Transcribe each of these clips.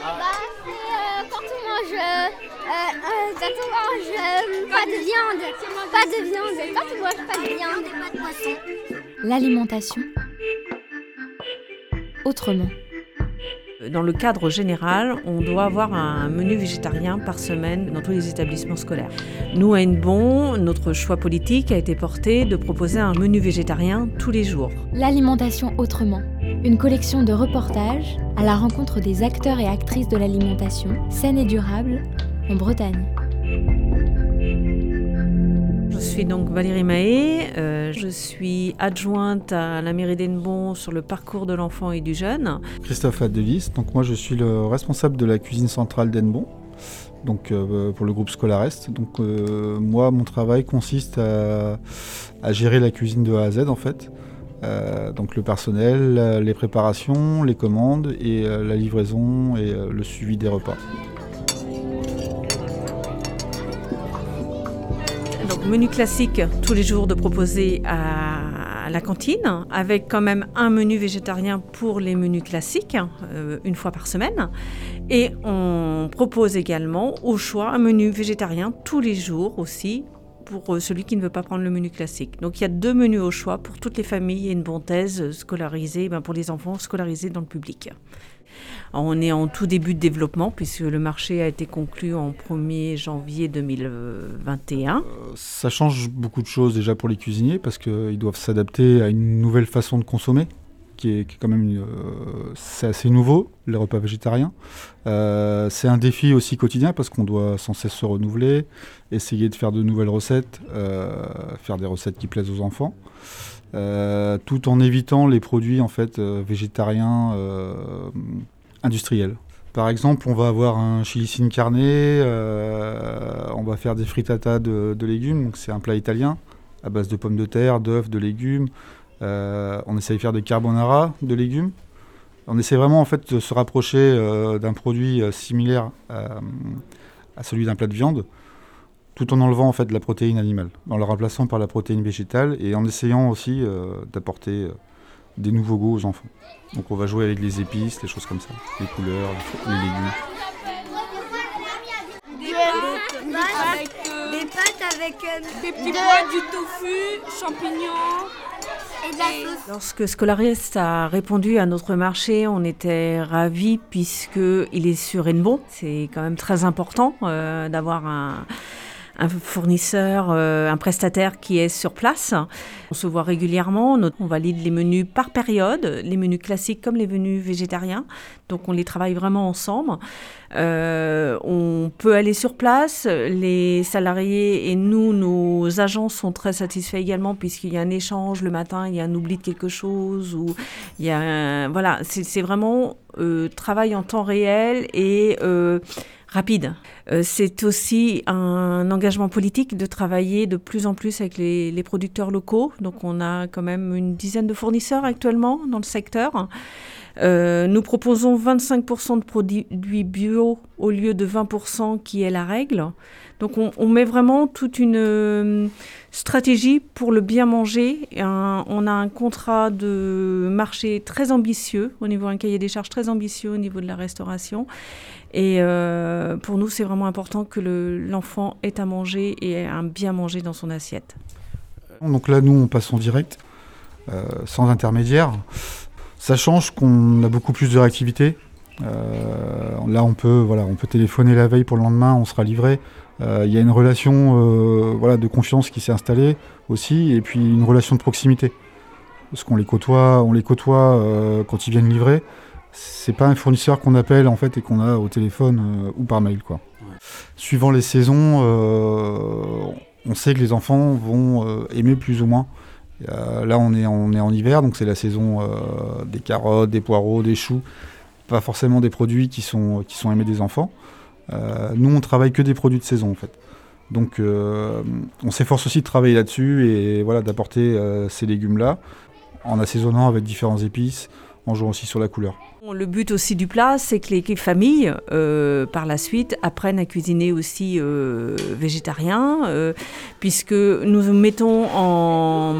quand on mange, quand on mange pas de viande, pas de viande, quand on mange pas de viande et pas de poisson. L'alimentation autrement. Dans le cadre général, on doit avoir un menu végétarien par semaine dans tous les établissements scolaires. Nous, à Hennebon, notre choix politique a été porté de proposer un menu végétarien tous les jours. L'alimentation autrement. Une collection de reportages à la rencontre des acteurs et actrices de l'alimentation saine et durable en Bretagne. Je suis donc Valérie Mahé, euh, je suis adjointe à la mairie d'Ennebon sur le parcours de l'enfant et du jeune. Christophe Adelis, donc moi je suis le responsable de la cuisine centrale d'Ennebon, donc euh, pour le groupe Scolarest. Donc euh, moi mon travail consiste à, gérer la cuisine de A à Z en fait. Donc le personnel, les préparations, les commandes et la livraison et le suivi des repas. menu classique tous les jours de proposer à la cantine, avec quand même un menu végétarien pour les menus classiques, euh, une fois par semaine. Et on propose également au choix un menu végétarien tous les jours aussi pour euh, celui qui ne veut pas prendre le menu classique. Donc il y a deux menus au choix pour toutes les familles et une bonne thèse scolarisée, ben, pour les enfants scolarisés dans le public. On est en tout début de développement puisque le marché a été conclu en 1er janvier 2021. Euh, ça change beaucoup de choses déjà pour les cuisiniers parce qu'ils doivent s'adapter à une nouvelle façon de consommer qui est, quand même euh, c'est assez nouveau, les repas végétariens. Euh, c'est un défi aussi quotidien parce qu'on doit sans cesse se renouveler, essayer de faire de nouvelles recettes, faire des recettes qui plaisent aux enfants. tout en évitant les produits en fait végétariens industriel. Par exemple, on va avoir un chili sin euh, on va faire des frittata de, légumes, donc c'est un plat italien à base de pommes de terre, d'œufs, de légumes. Euh, on essaye de faire des carbonara de légumes. On essaie vraiment en fait de se rapprocher euh, d'un produit similaire à celui d'un plat de viande, tout en enlevant en fait de la protéine animale, en le remplaçant par la protéine végétale et en essayant aussi d'apporter des nouveaux goûts aux enfants. Donc on va jouer avec les épices, les choses comme ça, les couleurs, les légumes. Des pâtes avec euh, des petits pois, du tofu, champignons. Lorsque Scolarist a répondu à notre marché, on était ravis puisqu'il est sur Enbon. C'est quand même très important euh, d'avoir un, un fournisseur, euh, un prestataire qui est sur place. On se voit régulièrement, on valide les menus par période, les menus classiques comme les menus végétariens. Donc on les travaille vraiment ensemble. Euh, on peut aller sur place, les salariés et nous, nos agents sont très satisfaits également puisqu'il y a un échange le matin, il y a un oubli de quelque chose ou il y a voilà, c'est vraiment euh, travail en temps réel et rapide. Euh, c'est aussi un engagement politique de travailler de plus en plus avec les, producteurs locaux. Donc on a quand même une dizaine de fournisseurs actuellement dans le secteur. Euh, nous proposons 25% de produits bio au lieu de 20% qui est la règle. Donc on, met vraiment toute une euh, stratégie pour le bien manger. on a un contrat de marché très ambitieux au niveau, un cahier des charges très ambitieux au niveau de la restauration. Et euh, pour nous, c'est vraiment important que l'enfant ait à manger et ait un bien manger dans son assiette. Donc là, nous, on passe en direct, sans intermédiaire. Ça change qu'on a beaucoup plus de réactivité. là, on peut, voilà, on peut téléphoner la veille pour le lendemain, on sera livré. Euh, il y a une relation euh, voilà, de confiance qui s'est installée aussi, et puis une relation de proximité. Parce qu'on les côtoie, on les côtoie euh, quand ils viennent livrer. C'est pas un fournisseur qu'on appelle en fait et qu'on a au téléphone ou par mail. Quoi. Suivant les saisons, on sait que les enfants vont aimer plus ou moins. Là, on est, en hiver, donc c'est la saison des carottes, des poireaux, des choux. Pas forcément des produits qui sont, aimés des enfants. Euh, nous, on travaille que des produits de saison en fait. Donc euh, on s'efforce aussi de travailler là-dessus et voilà, d'apporter euh, ces légumes-là en assaisonnant avec différents épices, en jouant aussi sur la couleur. Le but aussi du plat, c'est que les familles, par la suite, apprennent à cuisiner aussi végétarien, puisque nous mettons en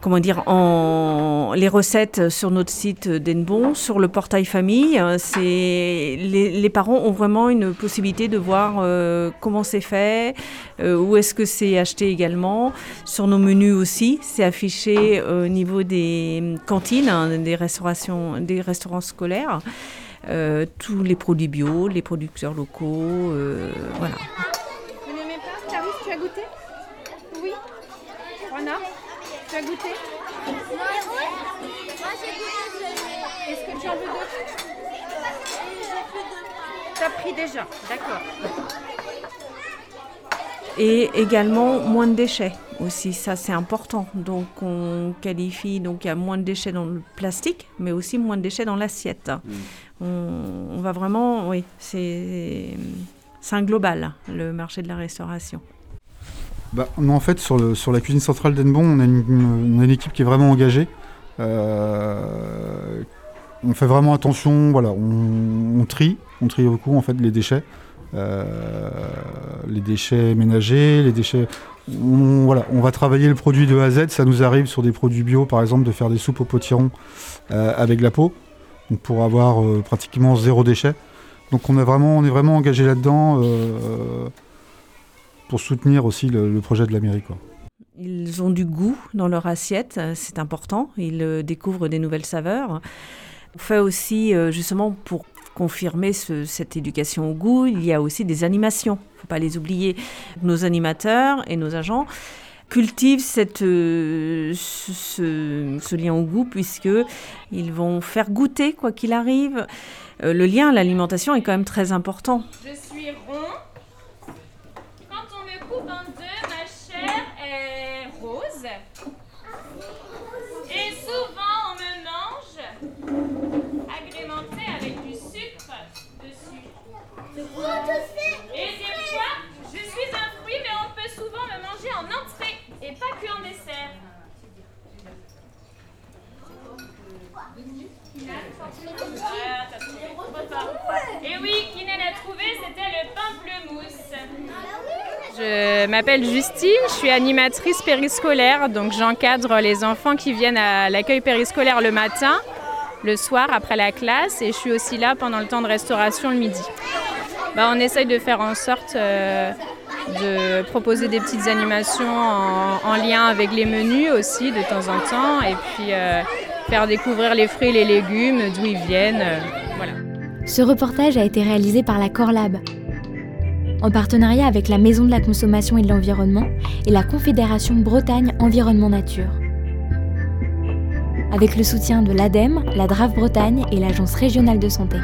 comment dire, en les recettes sur notre site d'Enbon, sur le portail famille. C'est les, parents ont vraiment une possibilité de voir euh, comment c'est fait, euh, où est-ce que c'est acheté également. Sur nos menus aussi, c'est affiché au niveau des cantines, hein, des restaurations, des restaurants scolaires. Euh, tous les produits bio, les producteurs locaux, voilà. Vous n'aimez pas Clarisse, tu as goûté Oui Rona tu as goûté Est-ce que tu en veux d'autres Tu as pris déjà, d'accord. Et également moins de déchets aussi, ça c'est important. Donc on qualifie, donc il y a moins de déchets dans le plastique, mais aussi moins de déchets dans l'assiette. Mm. On, va vraiment, oui, c'est un global, le marché de la restauration bah, En fait, sur, la cuisine centrale d'Enbon, on, a une équipe qui est vraiment engagée. Euh, on fait vraiment attention, voilà, on, trie, on trie beaucoup en fait les déchets. Euh, les déchets ménagers, les déchets. On, voilà, on va travailler le produit de A à Z. Ça nous arrive sur des produits bio, par exemple, de faire des soupes au potiron euh, avec la peau, donc pour avoir pratiquement zéro déchet. Donc on est vraiment engagé là-dedans pour soutenir aussi le, projet de la mairie. Quoi. Ils ont du goût dans leur assiette, c'est important. Ils euh, découvrent des nouvelles saveurs. On fait aussi, euh, justement, pour confirmer cette éducation au goût, il y a aussi des animations. Il ne faut pas les oublier. Nos animateurs et nos agents cultivent cette, euh, ce, lien au goût puisqu'ils vont faire goûter, quoi qu'il arrive. le lien à l'alimentation est quand même très important. Je suis rond. Et souvent on me mange agrémenté avec du sucre dessus. Et des fois, je suis un fruit, mais on peut souvent me manger en entrée et pas que en dessert. Et oui, trouvé, c'était le. Je m'appelle Justine, je suis animatrice périscolaire, donc j'encadre les enfants qui viennent à l'accueil périscolaire le matin, le soir après la classe, et je suis aussi là pendant le temps de restauration le midi. Bah, on essaye de faire en sorte euh, de proposer des petites animations en, lien avec les menus aussi de temps en temps, et puis euh, faire découvrir les fruits et les légumes, d'où ils viennent. Euh, voilà. Ce reportage a été réalisé par la Corlab, en partenariat avec la Maison de la Consommation et de l'Environnement et la Confédération Bretagne Environnement Nature. Avec le soutien de l'ADEME, la DRAF Bretagne et l'Agence régionale de santé.